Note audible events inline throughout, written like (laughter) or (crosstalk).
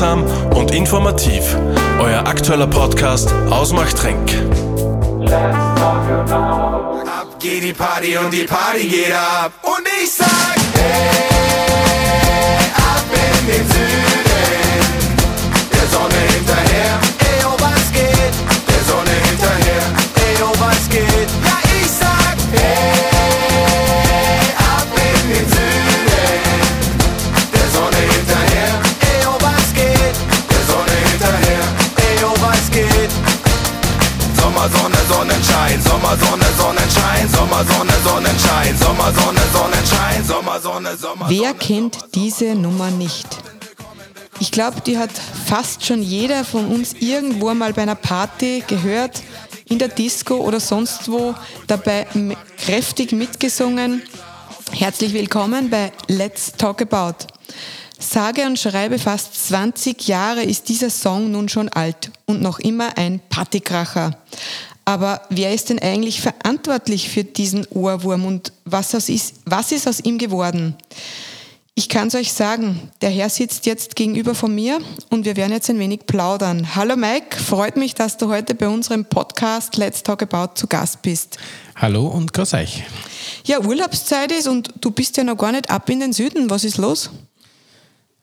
Unterhaltsam und informativ. Euer aktueller Podcast aus Machtrenk. Ab geht die Party und die Party geht ab. Und ich sag, hey, ab in den Süden. Der Sonne hinterher, ey, oh, was geht? Der Sonne hinterher, Sonnenschein, Sommer, Sonne, Sonnenschein, Sommer, Sonne, Sonnenschein, Sommer, Sonne, Sonnenschein, Sommer, Sonne, Sommer. Wer kennt diese Nummer nicht? Ich glaube, die hat fast schon jeder von uns irgendwo mal bei einer Party gehört, in der Disco oder sonst wo, dabei kräftig mitgesungen. Herzlich willkommen bei Let's Talk About. Sage und schreibe fast 20 Jahre ist dieser Song nun schon alt und noch immer ein Partykracher. Aber wer ist denn eigentlich verantwortlich für diesen Ohrwurm und was, ist, was ist aus ihm geworden? Ich kann es euch sagen, der Herr sitzt jetzt gegenüber von mir und wir werden jetzt ein wenig plaudern. Hallo Mike, freut mich, dass du heute bei unserem Podcast Let's Talk About zu Gast bist. Hallo und grüß euch. Ja, Urlaubszeit ist und du bist ja noch gar nicht ab in den Süden. Was ist los?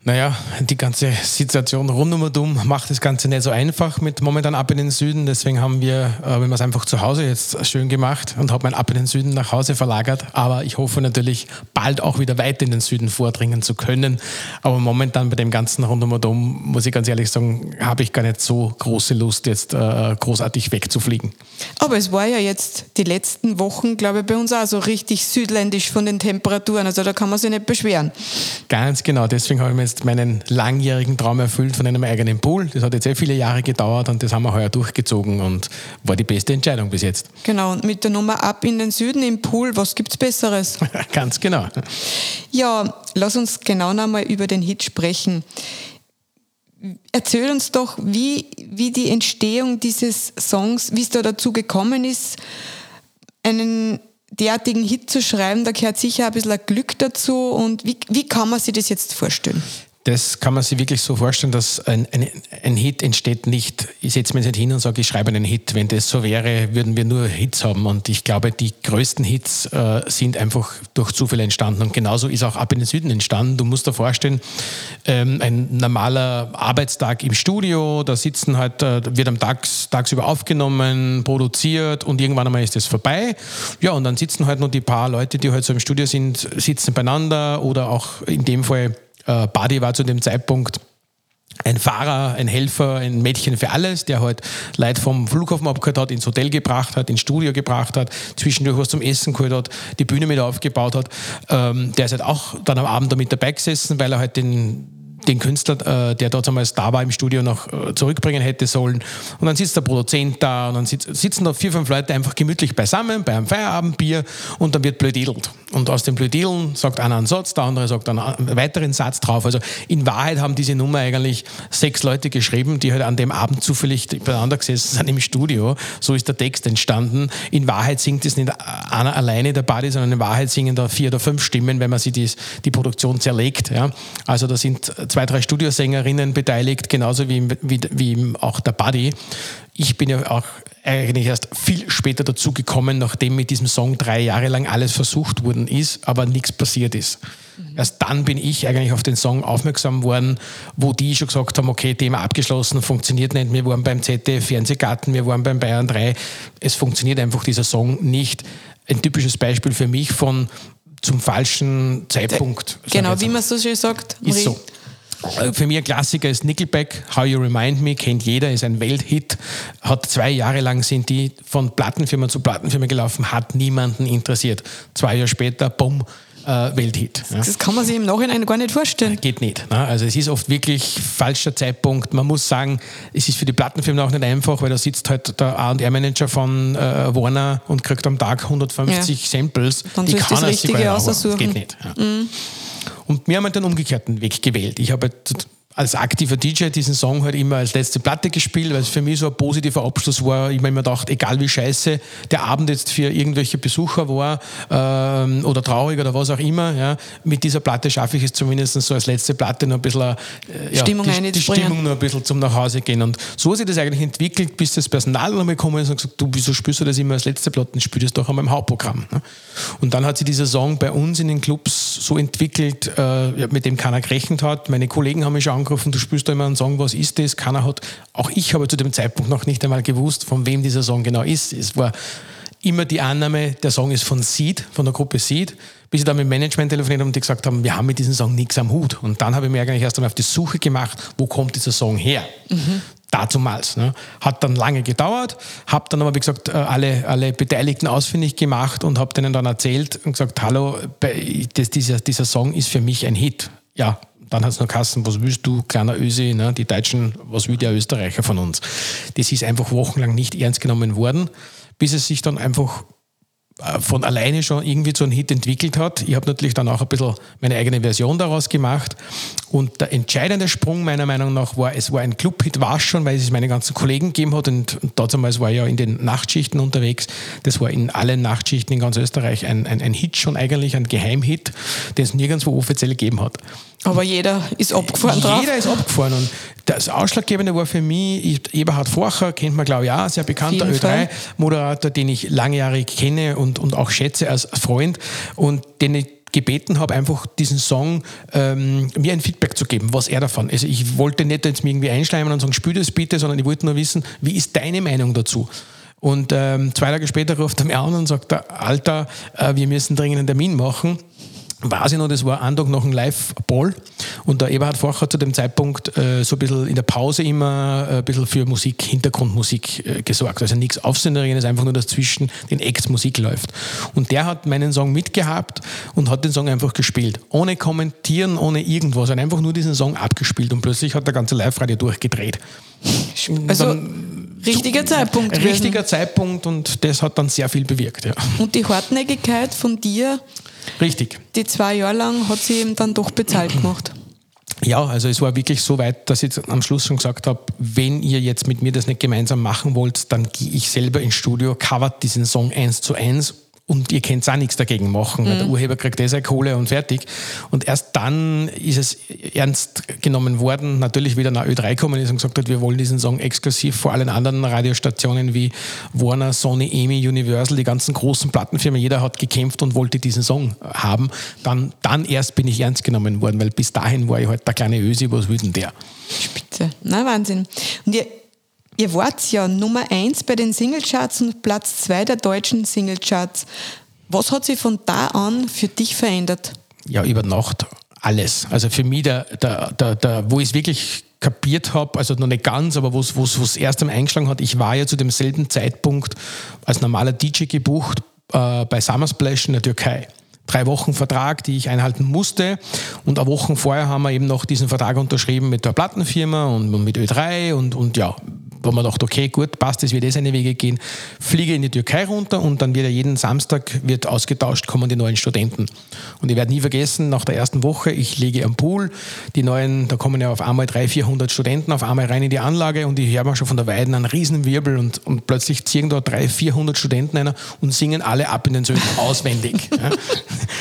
Naja, die ganze Situation rund um und um macht das Ganze nicht so einfach mit momentan ab in den Süden. Deswegen haben wir, äh, wenn wir es einfach zu Hause jetzt schön gemacht und habe mein Ab in den Süden nach Hause verlagert. Aber ich hoffe natürlich bald auch wieder weit in den Süden vordringen zu können. Aber momentan bei dem ganzen rund um und um, muss ich ganz ehrlich sagen, habe ich gar nicht so große Lust, jetzt äh, großartig wegzufliegen. Aber es war ja jetzt die letzten Wochen, glaube ich, bei uns auch so richtig südländisch von den Temperaturen. Also da kann man sich nicht beschweren. Ganz genau, deswegen habe ich mir jetzt meinen langjährigen Traum erfüllt von einem eigenen Pool. Das hat jetzt sehr viele Jahre gedauert und das haben wir heuer durchgezogen und war die beste Entscheidung bis jetzt. Genau, und mit der Nummer ab in den Süden im Pool, was gibt's Besseres? (laughs) Ganz genau. Ja, lass uns genau nochmal über den Hit sprechen. Erzähl uns doch, wie, wie die Entstehung dieses Songs, wie es da dazu gekommen ist, einen derartigen Hit zu schreiben. Da gehört sicher ein bisschen Glück dazu. Und wie, wie kann man sich das jetzt vorstellen? Das kann man sich wirklich so vorstellen, dass ein, ein, ein Hit entsteht nicht, ich setze mich nicht hin und sage, ich schreibe einen Hit. Wenn das so wäre, würden wir nur Hits haben. Und ich glaube, die größten Hits äh, sind einfach durch Zufall entstanden. Und genauso ist auch Ab in den Süden entstanden. Du musst dir vorstellen, ähm, ein normaler Arbeitstag im Studio, da sitzen halt, äh, wird am Tags, tagsüber aufgenommen, produziert und irgendwann einmal ist das vorbei. Ja, und dann sitzen halt nur die paar Leute, die halt so im Studio sind, sitzen beieinander oder auch in dem Fall äh, Buddy war zu dem Zeitpunkt ein Fahrer, ein Helfer, ein Mädchen für alles, der halt Leute vom Flughafen abgeholt hat, ins Hotel gebracht hat, ins Studio gebracht hat, zwischendurch was zum Essen geholt hat, die Bühne mit aufgebaut hat. Ähm, der ist halt auch dann am Abend damit dabei gesessen, weil er halt den den Künstler, äh, der dort damals da war im Studio, noch äh, zurückbringen hätte sollen. Und dann sitzt der Produzent da und dann sitz, sitzen da vier, fünf Leute einfach gemütlich beisammen bei einem Feierabendbier und dann wird blödedelt. Und aus dem Blödedeln sagt einer einen Satz, der andere sagt einen weiteren Satz drauf. Also in Wahrheit haben diese Nummer eigentlich sechs Leute geschrieben, die halt an dem Abend zufällig beieinander gesessen sind im Studio. So ist der Text entstanden. In Wahrheit singt es nicht einer alleine der Buddy, sondern in Wahrheit singen da vier oder fünf Stimmen, wenn man sich die, die Produktion zerlegt. Ja. Also da sind zwei, drei Studiosängerinnen beteiligt, genauso wie, wie, wie auch der Buddy. Ich bin ja auch eigentlich erst viel später dazu gekommen, nachdem mit diesem Song drei Jahre lang alles versucht worden ist, aber nichts passiert ist. Mhm. Erst dann bin ich eigentlich auf den Song aufmerksam worden, wo die schon gesagt haben, okay, Thema abgeschlossen, funktioniert nicht. Wir waren beim ZDF Fernsehgarten, wir waren beim Bayern 3. Es funktioniert einfach dieser Song nicht. Ein typisches Beispiel für mich von zum falschen Zeitpunkt. Genau, wie man so schön sagt. Ist so. Für mich ein Klassiker ist Nickelback, How You Remind Me, kennt jeder, ist ein Welthit. Hat zwei Jahre lang sind die von Plattenfirma zu Plattenfirma gelaufen, hat niemanden interessiert. Zwei Jahre später, bumm, äh, Welthit. Das kann man sich im Nachhinein gar nicht vorstellen. Geht nicht. Ne? Also es ist oft wirklich falscher Zeitpunkt. Man muss sagen, es ist für die Plattenfirmen auch nicht einfach, weil da sitzt halt der A&R-Manager von äh, Warner und kriegt am Tag 150 Ja. Samples. Dann die kann das er sich Richtige nicht aussuchen. Das geht nicht. Ja. Und wir haben halt den umgekehrten Weg gewählt. Ich habe halt als aktiver DJ diesen Song halt immer als letzte Platte gespielt, weil es für mich so ein positiver Abschluss war. Ich mir immer gedacht, egal wie scheiße der Abend jetzt für irgendwelche Besucher war ähm, oder traurig oder was auch immer, ja, mit dieser Platte schaffe ich es zumindest so als letzte Platte noch ein bisschen äh, ja, Stimmung die, die Stimmung noch ein bisschen zum nach Hause gehen. Und so hat sich das eigentlich entwickelt, bis das Personal nochmal gekommen ist und gesagt, du, wieso spielst du das immer als letzte Platte? Spiel das doch einmal im Hauptprogramm. Ne? Und dann hat sich dieser Song bei uns in den Clubs so entwickelt, äh, mit dem keiner gerechnet hat. Meine Kollegen haben mich schon angerufen, du spielst da immer einen Song, was ist das? Keiner hat, auch ich habe zu dem Zeitpunkt noch nicht einmal gewusst, von wem dieser Song genau ist. Es war immer die Annahme, der Song ist von Seed, von der Gruppe Seed, bis ich dann mit Management telefoniert habe und die gesagt haben, wir haben mit diesem Song nichts am Hut. Und dann habe ich mir eigentlich erst einmal auf die Suche gemacht, wo kommt dieser Song her? Mhm. Dazumals. Ne? Hat dann lange gedauert, habe dann aber, wie gesagt, äh, alle, alle Beteiligten ausfindig gemacht und habe denen dann erzählt und gesagt, hallo, das, dieser, dieser Song ist für mich ein Hit. Ja, dann hat es noch Kassen, was willst du, kleiner Ösi, ne? die Deutschen, was will der Österreicher von uns? Das ist einfach wochenlang nicht ernst genommen worden, bis es sich dann einfach äh, von alleine schon irgendwie zu einem Hit entwickelt hat. Ich habe natürlich dann auch ein bisschen meine eigene Version daraus gemacht. Und der entscheidende Sprung meiner Meinung nach war, es war ein Club-Hit, war schon, weil es meine ganzen Kollegen gegeben hat. Und, und damals war ich ja in den Nachtschichten unterwegs. Das war in allen Nachtschichten in ganz Österreich ein, ein, ein Hit schon eigentlich, ein Geheimhit, den es nirgendwo offiziell gegeben hat. Aber jeder ist abgefahren drauf. Jeder ist abgefahren. Und das Ausschlaggebende war für mich, Eberhard Forcher, kennt man glaube ich auch, sehr bekannter Ö3-Moderator, den ich lange Jahre kenne und, und auch schätze als Freund und den ich gebeten habe, einfach diesen Song ähm, mir ein Feedback zu geben, was er davon. Also ich wollte nicht jetzt mir irgendwie einschleimen und sagen, spiel das bitte, sondern ich wollte nur wissen, wie ist deine Meinung dazu? Und ähm, zwei Tage später ruft er mir an und sagt, Alter, äh, wir müssen dringend einen Termin machen weiß ich noch, das war ein Tag nach einem Live-Ball und der Eberhard Forch hat zu dem Zeitpunkt äh, so ein bisschen in der Pause immer äh, ein bisschen für Musik, Hintergrundmusik äh, gesorgt. Also nichts Aufsehenerregendes, einfach nur, dass zwischen den Acts Musik läuft. Und der hat meinen Song mitgehabt und hat den Song einfach gespielt. Ohne kommentieren, ohne irgendwas. Und einfach nur diesen Song abgespielt und plötzlich hat der ganze Live-Radio durchgedreht. Also dann, richtiger Zeitpunkt. Richtiger. Zeitpunkt und das hat dann sehr viel bewirkt. Ja. Und die Hartnäckigkeit von dir Richtig. Die zwei Jahre lang hat sie eben dann doch bezahlt gemacht. Ja, also es war wirklich so weit, dass ich am Schluss schon gesagt habe, wenn ihr jetzt mit mir das nicht gemeinsam machen wollt, dann gehe ich selber ins Studio, covert diesen Song eins zu eins und ihr könnt auch nichts dagegen machen, mhm. weil der Urheber kriegt eh seine Kohle und fertig. Und erst dann ist es ernst genommen worden, natürlich wieder nach Ö3 gekommen ist und gesagt hat, wir wollen diesen Song exklusiv vor allen anderen Radiostationen wie Warner, Sony, EMI, Universal, die ganzen großen Plattenfirmen, jeder hat gekämpft und wollte diesen Song haben. Dann, dann erst bin ich ernst genommen worden, weil bis dahin war ich halt der kleine Ösi, was will denn der? Spitze, na Wahnsinn. Und ihr, Ihr wart ja Nummer 1 bei den Singlecharts und Platz 2 der deutschen Singlecharts. Was hat sich von da an für dich verändert? Ja, über Nacht alles. Also für mich, der, der, der, der wo ich es wirklich kapiert habe, also noch nicht ganz, aber wo es das erste Mal eingeschlagen hat, ich war ja zu demselben Zeitpunkt als normaler DJ gebucht äh, bei Summersplash in der Türkei drei Wochen Vertrag, die ich einhalten musste. Und eine Woche vorher haben wir eben noch diesen Vertrag unterschrieben mit der Plattenfirma und, mit Ö3 und, und ja, wo man dachte, okay, gut, passt, es wird eh seine Wege gehen, fliege in die Türkei runter und dann wird ja jeden Samstag wird ausgetauscht, kommen die neuen Studenten. Und ich werde nie vergessen, nach der ersten Woche, ich liege am Pool, die neuen, da kommen ja auf einmal 300, 400 Studenten auf einmal rein in die Anlage und ich höre mal schon von der Weiden einen riesen Wirbel und, und plötzlich ziehen da 300, 400 Studenten einer und singen alle ab in den Söhnen (laughs) auswendig. ja.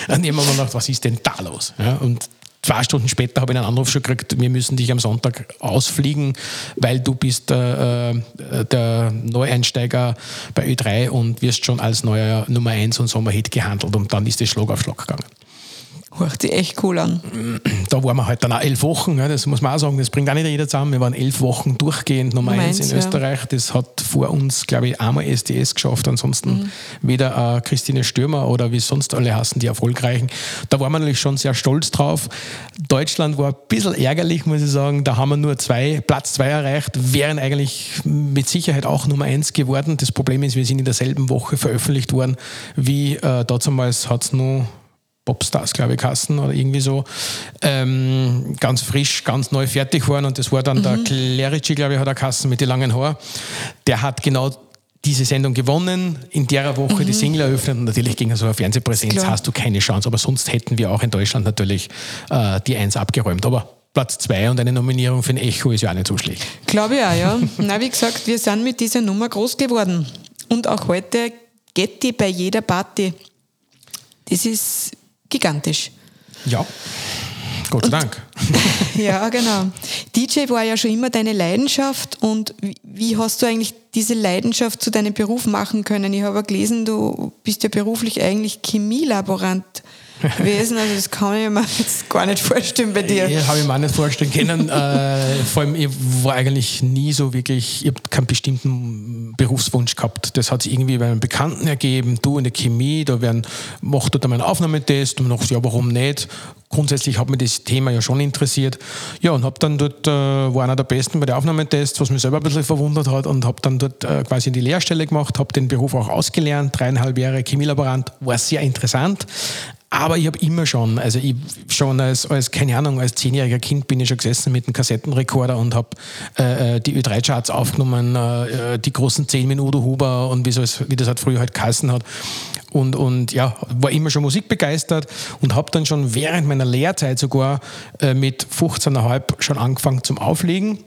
Dann haben wir gedacht, was ist denn da los? Ja. Und zwei Stunden später habe ich einen Anruf schon gekriegt, wir müssen dich am Sonntag ausfliegen, weil du bist äh, äh der Neueinsteiger bei Ö3 und wirst schon als neuer Nummer 1 und Sommerhit gehandelt und dann ist das Schlag auf Schlag gegangen. Hört sich echt cool an. Da waren wir halt dann auch elf Wochen, das muss man auch sagen, das bringt auch nicht jeder zusammen. Wir waren elf Wochen durchgehend Nummer eins in Österreich. Das hat vor uns, glaube ich, einmal SDS geschafft, ansonsten mhm. weder äh, Christine Stürmer oder wie sonst alle hassen, die Erfolgreichen. Da waren wir natürlich schon sehr stolz drauf. Deutschland war ein bisschen ärgerlich, muss ich sagen. Da haben wir nur zwei, Platz zwei erreicht, wären eigentlich mit Sicherheit auch Nummer eins geworden. Das Problem ist, wir sind in derselben Woche veröffentlicht worden, wie äh, damals hat es nur Popstars, glaube ich, Kassen oder irgendwie so, ähm, ganz frisch, ganz neu fertig waren und das war dann mhm. der Clerici, glaube ich, hat er Kassen mit den langen Haaren. Der hat genau diese Sendung gewonnen, in der Woche mhm. die Single eröffnet und natürlich gegen so eine Fernsehpräsenz hast du keine Chance, aber sonst hätten wir auch in Deutschland natürlich äh, die Eins abgeräumt. Aber Platz zwei und eine Nominierung für ein Echo ist ja auch nicht so schlecht. Glaube ich auch, ja. (laughs) Na, wie gesagt, wir sind mit dieser Nummer groß geworden. Und auch heute geht die bei jeder Party. Das ist gigantisch. Ja, Gott sei Dank. (laughs) Ja, genau. DJ war ja schon immer deine Leidenschaft und wie- wie hast du eigentlich diese Leidenschaft zu deinem Beruf machen können? Ich habe gelesen, du bist ja beruflich eigentlich Chemielaborant gewesen, also das kann ich mir jetzt gar nicht vorstellen bei dir. Ja, habe ich mir auch nicht vorstellen können. (laughs) äh, vor allem, ich war eigentlich nie so wirklich, ich habe keinen bestimmten Berufswunsch gehabt. Das hat sich irgendwie bei einem Bekannten ergeben. Du in der Chemie, da werden, mach dort einmal einen Aufnahmetest und dachte, ja, warum nicht? Grundsätzlich hat mich das Thema ja schon interessiert. Ja, und habe dann dort, äh, war einer der Besten bei den Aufnahmetests, was mich selber ein bisschen verwundert hat und habe dann dort äh, quasi die Lehrstelle gemacht, habe den Beruf auch ausgelernt, dreieinhalb Jahre Chemielaborant, war sehr interessant. Aber ich habe immer schon, also ich schon als, als, keine Ahnung, als zehnjähriger Kind bin ich schon gesessen mit einem Kassettenrekorder und habe äh, äh, die Ö3-Charts aufgenommen, äh, äh, die großen 10 Minuten Huber und wie, so wie das halt früher halt geheißen hat. Und, und ja, war immer schon musikbegeistert und habe dann schon während meiner Lehrzeit sogar äh, mit 15,5 schon angefangen zum Auflegen.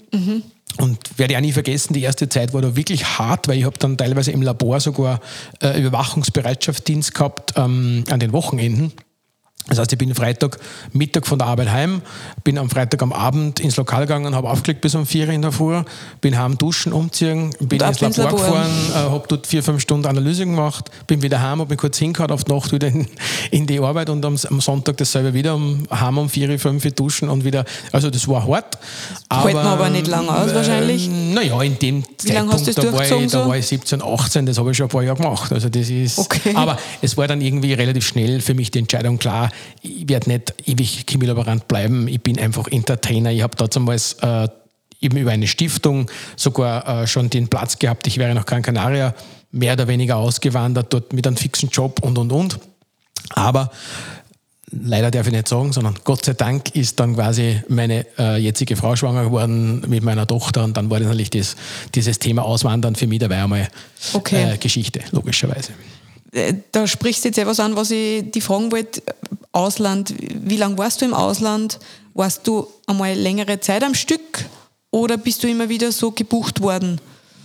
Und werde auch nie vergessen, die erste Zeit war da wirklich hart, weil ich habe dann teilweise im Labor sogar äh, Überwachungsbereitschaftsdienst gehabt ähm, an den Wochenenden. Das heißt, ich bin Freitag Mittag von der Arbeit heim, bin am Freitag am Abend ins Lokal gegangen, habe aufgelegt bis um 4 Uhr in der Früh, bin heim duschen, umziehen, bin ins Labor, Labor. gefahren, äh, habe dort vier, fünf Stunden Analyse gemacht, bin wieder heim, habe mich kurz hingehauen auf die Nacht wieder in, in die Arbeit und am, am Sonntag dasselbe wieder, um, heim um 4 Uhr, 5 Uhr duschen und wieder, also das war hart. Hält man aber nicht lang aus, wahrscheinlich. Naja, in dem Wie lange hast du das da war, ich, da war ich 17, 18, das habe ich schon ein paar Jahre gemacht. Also das ist, Okay. aber es war dann irgendwie relativ schnell für mich die Entscheidung klar, ich werde nicht ewig Chemielaborant bleiben, ich bin einfach Entertainer. Ich habe damals äh, eben über eine Stiftung sogar äh, schon den Platz gehabt, ich wäre nach Gran Canaria mehr oder weniger ausgewandert, dort mit einem fixen Job und und und. Aber leider darf ich nicht sagen, sondern Gott sei Dank ist dann quasi meine äh, jetzige Frau schwanger geworden mit meiner Tochter und dann war natürlich das, dieses Thema Auswandern für mich dabei einmal Okay. äh, Geschichte, logischerweise. Äh, Da sprichst du jetzt etwas an, was ich die fragen wollte. Ausland, wie lange warst du im Ausland? Warst du einmal längere Zeit am Stück oder bist du immer wieder so gebucht worden?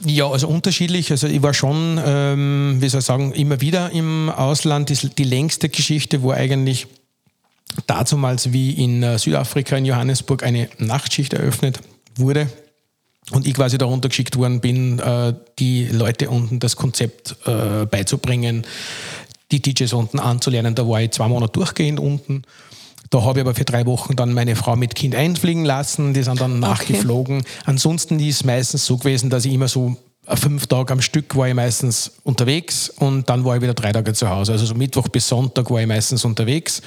Ja, also unterschiedlich. Also ich war schon, ähm, wie soll ich sagen, immer wieder im Ausland. Die, die längste Geschichte war eigentlich dazumals, wie in äh, Südafrika, in Johannesburg, eine Nachtschicht eröffnet wurde. Und ich quasi darunter geschickt worden bin, äh, die Leute unten das Konzept äh, beizubringen, die DJs unten anzulernen. Da war ich zwei Monate durchgehend unten. Da habe ich aber für drei Wochen dann meine Frau mit Kind einfliegen lassen, die sind dann nachgeflogen. Ansonsten ist es meistens so gewesen, dass ich immer so fünf Tage am Stück war ich meistens unterwegs und dann war ich wieder drei Tage zu Hause. Also so Mittwoch bis Sonntag war ich meistens unterwegs.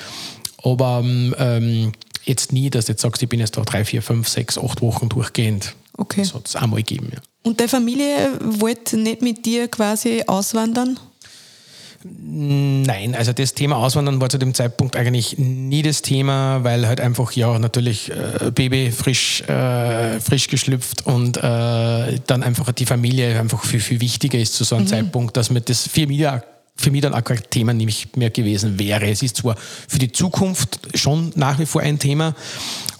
Aber ähm, jetzt nie, dass du jetzt sagst, ich bin jetzt da drei, vier, fünf, sechs, acht Wochen durchgehend. Okay. Das hat es einmal gegeben, ja. Und deine Familie wollte nicht mit dir quasi auswandern? Nein, also das Thema Auswandern war zu dem Zeitpunkt eigentlich nie das Thema, weil halt einfach ja natürlich äh, Baby frisch, äh, frisch geschlüpft und äh, dann einfach die Familie einfach viel, viel wichtiger ist zu so einem Zeitpunkt, dass mir das für mich, für mich dann auch kein Thema nicht mehr gewesen wäre. Es ist zwar für die Zukunft schon nach wie vor ein Thema,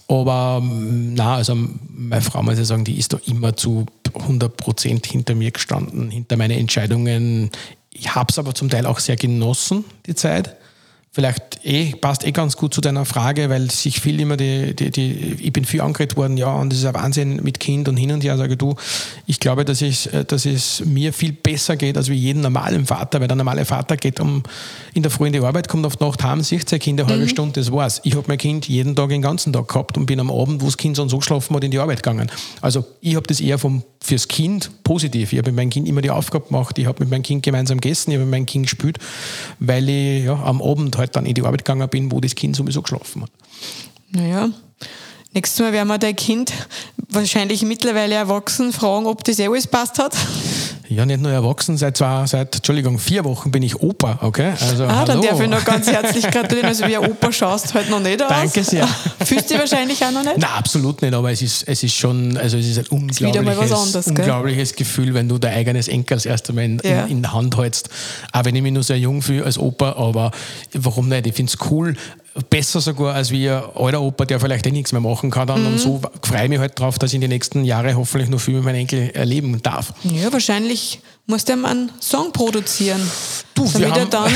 aber ähm, na, also meine Frau muss ich sagen, die ist da immer zu 100 Prozent hinter mir gestanden, hinter meine Entscheidungen. Ich habe es aber zum Teil auch sehr genossen, die Zeit. Vielleicht eh, passt eh ganz gut zu deiner Frage, weil sich viel immer die, die, die ich bin viel angeredet worden, ja, und das ist ein Wahnsinn mit Kind und hin und her, sage du, ich glaube, dass, ich, äh, dass es mir viel besser geht als wie jedem normalen Vater, weil der normale Vater geht um in der Früh in die Arbeit, kommt auf die Nacht heim, sieht sein Kind eine halbe Stunde, das war's. Ich habe mein Kind jeden Tag den ganzen Tag gehabt und bin am Abend, wo das Kind so geschlafen hat, in die Arbeit gegangen. Also ich habe das eher vom, fürs Kind positiv. Ich habe mit meinem Kind immer die Aufgabe gemacht, ich habe mit meinem Kind gemeinsam gegessen, ich habe mit meinem Kind gespielt, weil ich ja, am Abend halt dann in die Arbeit gegangen bin, wo das Kind sowieso geschlafen hat. Naja, nächstes Mal werden wir dein Kind, wahrscheinlich mittlerweile erwachsen, fragen, ob das eh alles passt hat. Ja, nicht nur erwachsen, seit zwei, seit, Entschuldigung, vier Wochen bin ich Opa, okay? Also, Ah, dann hallo. darf ich noch ganz herzlich gratulieren. Also wie ein Opa schaust halt noch nicht aus. Danke sehr. (laughs) Fühlst du dich wahrscheinlich auch noch nicht? Nein, absolut nicht, aber es ist, es ist schon, also es ist ein unglaubliches, anderes, unglaubliches Gefühl, wenn du dein eigenes Enkel das erste Mal in, Ja. in, in der Hand hältst. Auch wenn ich mich nur sehr jung fühle als Opa, aber warum nicht? Ich finde es cool besser sogar als wie ein alter Opa, der vielleicht eh nichts mehr machen kann. Dann. Und so freue ich mich halt drauf, dass ich in den nächsten Jahren hoffentlich noch viel mit meinen Enkel erleben darf. Ja, wahrscheinlich musst du ihm einen Song produzieren, Du, damit er dann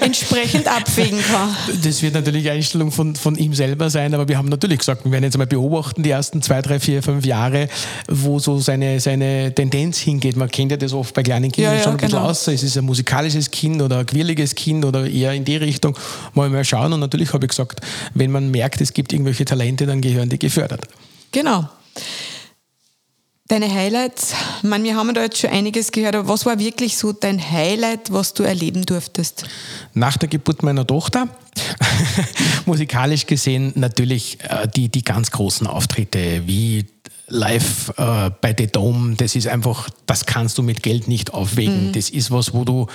entsprechend abwägen kann. (laughs) Das wird natürlich Einstellung von, von ihm selber sein, aber wir haben natürlich gesagt, wir werden jetzt mal beobachten, die ersten zwei, drei, vier, fünf Jahre, wo so seine, seine Tendenz hingeht. Man kennt ja das oft bei kleinen Kindern Ja, ja, schon ein bisschen genau. aus. Es ist ein musikalisches Kind oder ein quirliges Kind oder eher in die Richtung. Mal mal schauen. Und natürlich habe ich gesagt, wenn man merkt, es gibt irgendwelche Talente, dann gehören die gefördert. Genau. Deine Highlights, meine, wir haben da jetzt schon einiges gehört, aber was war wirklich so dein Highlight, was du erleben durftest? Nach der Geburt meiner Tochter, (laughs) musikalisch gesehen, natürlich äh, die, die ganz großen Auftritte wie live äh, bei The Dome, das ist einfach, das kannst du mit Geld nicht aufwägen. Das ist was, wo du,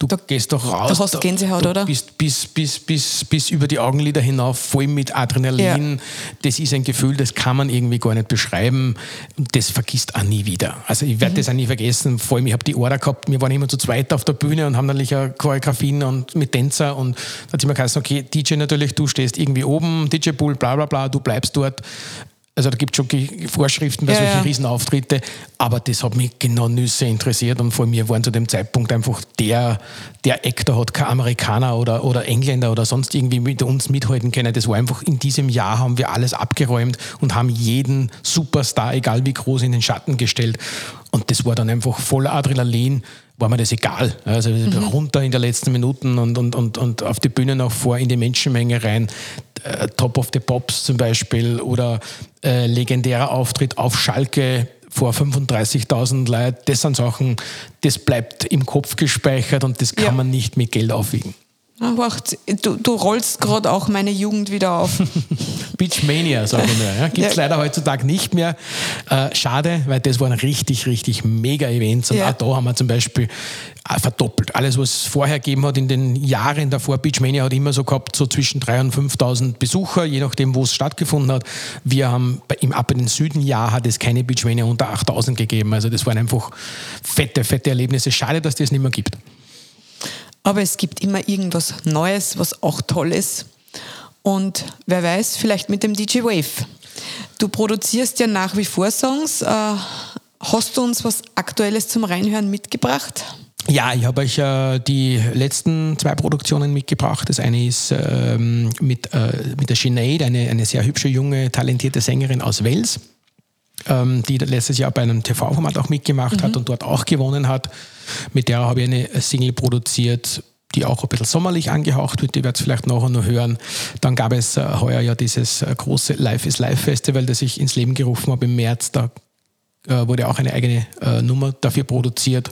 du gehst doch raus. Mhm. da hast du Gänsehaut, du oder? Bist bis, bis, bis, bis über die Augenlider hinauf, voll mit Adrenalin. Das ist ein Gefühl, das kann man irgendwie gar nicht beschreiben. Das vergisst auch nie wieder. Also ich Mhm. werde das auch nie vergessen. Vor allem, ich habe die Order gehabt, wir waren immer zu zweit auf der Bühne und haben natürlich auch Choreografien und mit Tänzer und da hat immer geheißen, okay, DJ natürlich, du stehst irgendwie oben, DJ-Pool, bla bla bla, du bleibst dort. Also da gibt es schon Vorschriften bei Ja, solchen ja. Riesenauftritte, aber das hat mich genau Nüsse interessiert und vor mir waren zu dem Zeitpunkt einfach der, der Actor hat kein Amerikaner oder, oder Engländer oder sonst irgendwie mit uns mithalten können. Das war einfach in diesem Jahr haben wir alles abgeräumt und haben jeden Superstar, egal wie groß, in den Schatten gestellt. Und das war dann einfach voller Adrenalin, war mir das egal. Also runter in der letzten Minuten und, und, und, und auf die Bühne noch vor, in die Menschenmenge rein. Äh, Top of the Pops zum Beispiel oder äh, legendärer Auftritt auf Schalke vor 35.000 Leuten. Das sind Sachen, das bleibt im Kopf gespeichert und das kann Ja. man nicht mit Geld aufwiegen. Du, du rollst gerade auch meine Jugend wieder auf. (laughs) Beachmania, sage ich nur. Ja. (laughs) Gibt es Ja. leider heutzutage nicht mehr. Äh, schade, weil das waren richtig, richtig mega Events. Und Ja. auch da haben wir zum Beispiel äh, verdoppelt. Alles, was es vorher gegeben hat in den Jahren davor, Beachmania hat immer so gehabt, so zwischen 3.000 und 5.000 Besucher, je nachdem, wo es stattgefunden hat. Wir haben im Ab in den Süden-Jahr hat es keine Beachmania unter 8.000 gegeben. Also das waren einfach fette, fette Erlebnisse. Schade, dass das nicht mehr gibt. Aber es gibt immer irgendwas Neues, was auch toll ist. Und wer weiß, vielleicht mit dem DJ Wave. Du produzierst ja nach wie vor Songs. Äh, hast du uns was Aktuelles zum Reinhören mitgebracht? Ja, ich habe euch äh, die letzten zwei Produktionen mitgebracht. Das eine ist ähm, mit, äh, mit der Sinead, eine, eine sehr hübsche, junge, talentierte Sängerin aus Wales, ähm, die letztes Jahr bei einem TV-Format auch mitgemacht hat und dort auch gewonnen hat. Mit der habe ich eine Single produziert, die auch ein bisschen sommerlich angehaucht wird. Die werdet ihr vielleicht nachher noch hören. Dann gab es äh, heuer ja dieses äh, große Life is Life Festival, das ich ins Leben gerufen habe im März. Da äh, wurde auch eine eigene äh, Nummer dafür produziert.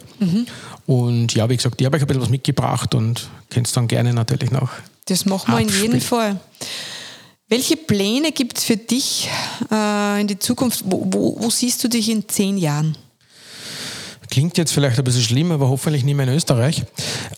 Und ja, wie gesagt, ich habe euch ein bisschen was mitgebracht und könnt es dann gerne natürlich noch. Das machen wir in jedem Fall. Welche Pläne gibt es für dich äh, in die Zukunft? Wo, wo, wo siehst du dich in zehn Jahren? Klingt jetzt vielleicht ein bisschen schlimm, aber hoffentlich nicht mehr in Österreich.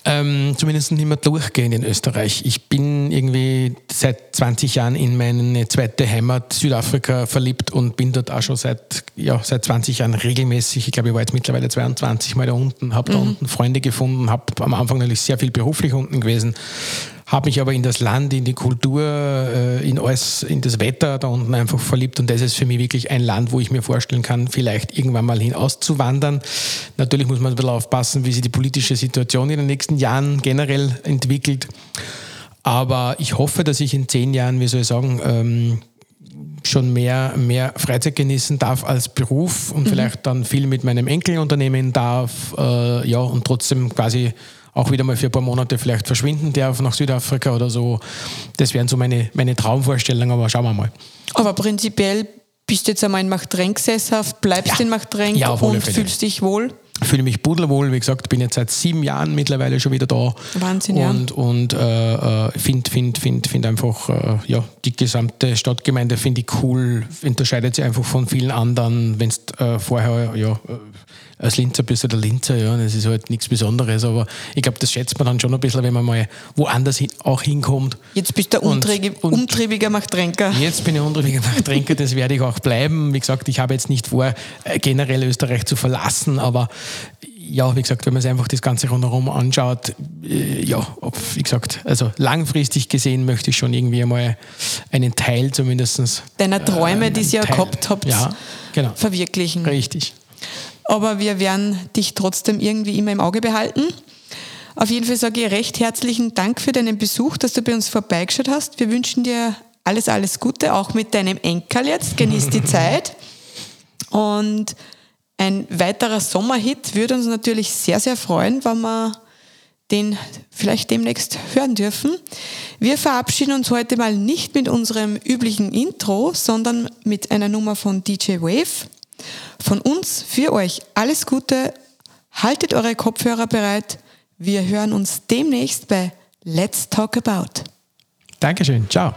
Ähm, zumindest nicht mehr durchgehend in Österreich. Ich bin irgendwie seit 20 Jahren in meine zweite Heimat Südafrika verliebt und bin dort auch schon seit, ja, seit 20 Jahren regelmäßig. Ich glaube, ich war jetzt mittlerweile 22 Mal da unten, habe da unten Freunde gefunden, habe am Anfang natürlich sehr viel beruflich unten gewesen, habe mich aber in das Land, in die Kultur, äh, in alles, in das Wetter da unten einfach verliebt und das ist für mich wirklich ein Land, wo ich mir vorstellen kann, vielleicht irgendwann mal hin auszuwandern. Natürlich muss man ein bisschen aufpassen, wie sich die politische Situation in den nächsten Jahren generell entwickelt. Aber ich hoffe, dass ich in zehn Jahren, wie soll ich sagen, ähm, schon mehr, mehr Freizeit genießen darf als Beruf und vielleicht dann viel mit meinem Enkel unternehmen darf, äh, ja, und trotzdem quasi auch wieder mal für ein paar Monate vielleicht verschwinden darf nach Südafrika oder so. Das wären so meine, meine Traumvorstellungen, aber schauen wir mal. Aber prinzipiell bist du jetzt einmal in Machtrenk sesshaft, bleibst Ja. in Machtrenk Ja, und Fälle. fühlst dich wohl. fühle mich pudelwohl. Wie gesagt, bin jetzt seit sieben Jahren mittlerweile schon wieder da. Wahnsinn, ja. Und, und äh, finde find, find, find einfach, äh, ja, die gesamte Stadtgemeinde finde ich cool, unterscheidet sich einfach von vielen anderen. Wenn du äh, vorher, ja, äh, als Linzer bist du der Linzer, ja, das ist halt nichts Besonderes, aber ich glaube, das schätzt man dann schon ein bisschen, wenn man mal woanders hin, auch hinkommt. Jetzt bist du ein untriebiger Machtränker. Jetzt bin ich untriebiger Machtränker, das werde ich auch bleiben. Wie gesagt, ich habe jetzt nicht vor, äh, generell Österreich zu verlassen, aber ja, wie gesagt, wenn man sich einfach das Ganze rundherum anschaut, äh, ja, wie gesagt, also langfristig gesehen möchte ich schon irgendwie einmal einen Teil zumindest. Deiner Träume, äh, die ihr ja gehabt habt, ja, genau. verwirklichen. Richtig aber wir werden dich trotzdem irgendwie immer im Auge behalten. Auf jeden Fall sage ich recht herzlichen Dank für deinen Besuch, dass du bei uns vorbeigeschaut hast. Wir wünschen dir alles, alles Gute, auch mit deinem Enkel jetzt. Genieß die (laughs) Zeit. Und ein weiterer Sommerhit würde uns natürlich sehr, sehr freuen, wenn wir den vielleicht demnächst hören dürfen. Wir verabschieden uns heute mal nicht mit unserem üblichen Intro, sondern mit einer Nummer von DJ Wave. Von uns für euch alles Gute, haltet eure Kopfhörer bereit. Wir hören uns demnächst bei Let's Talk About. Dankeschön, ciao.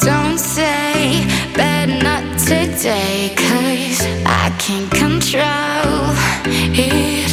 Don't say bad not today, cause I can't control it.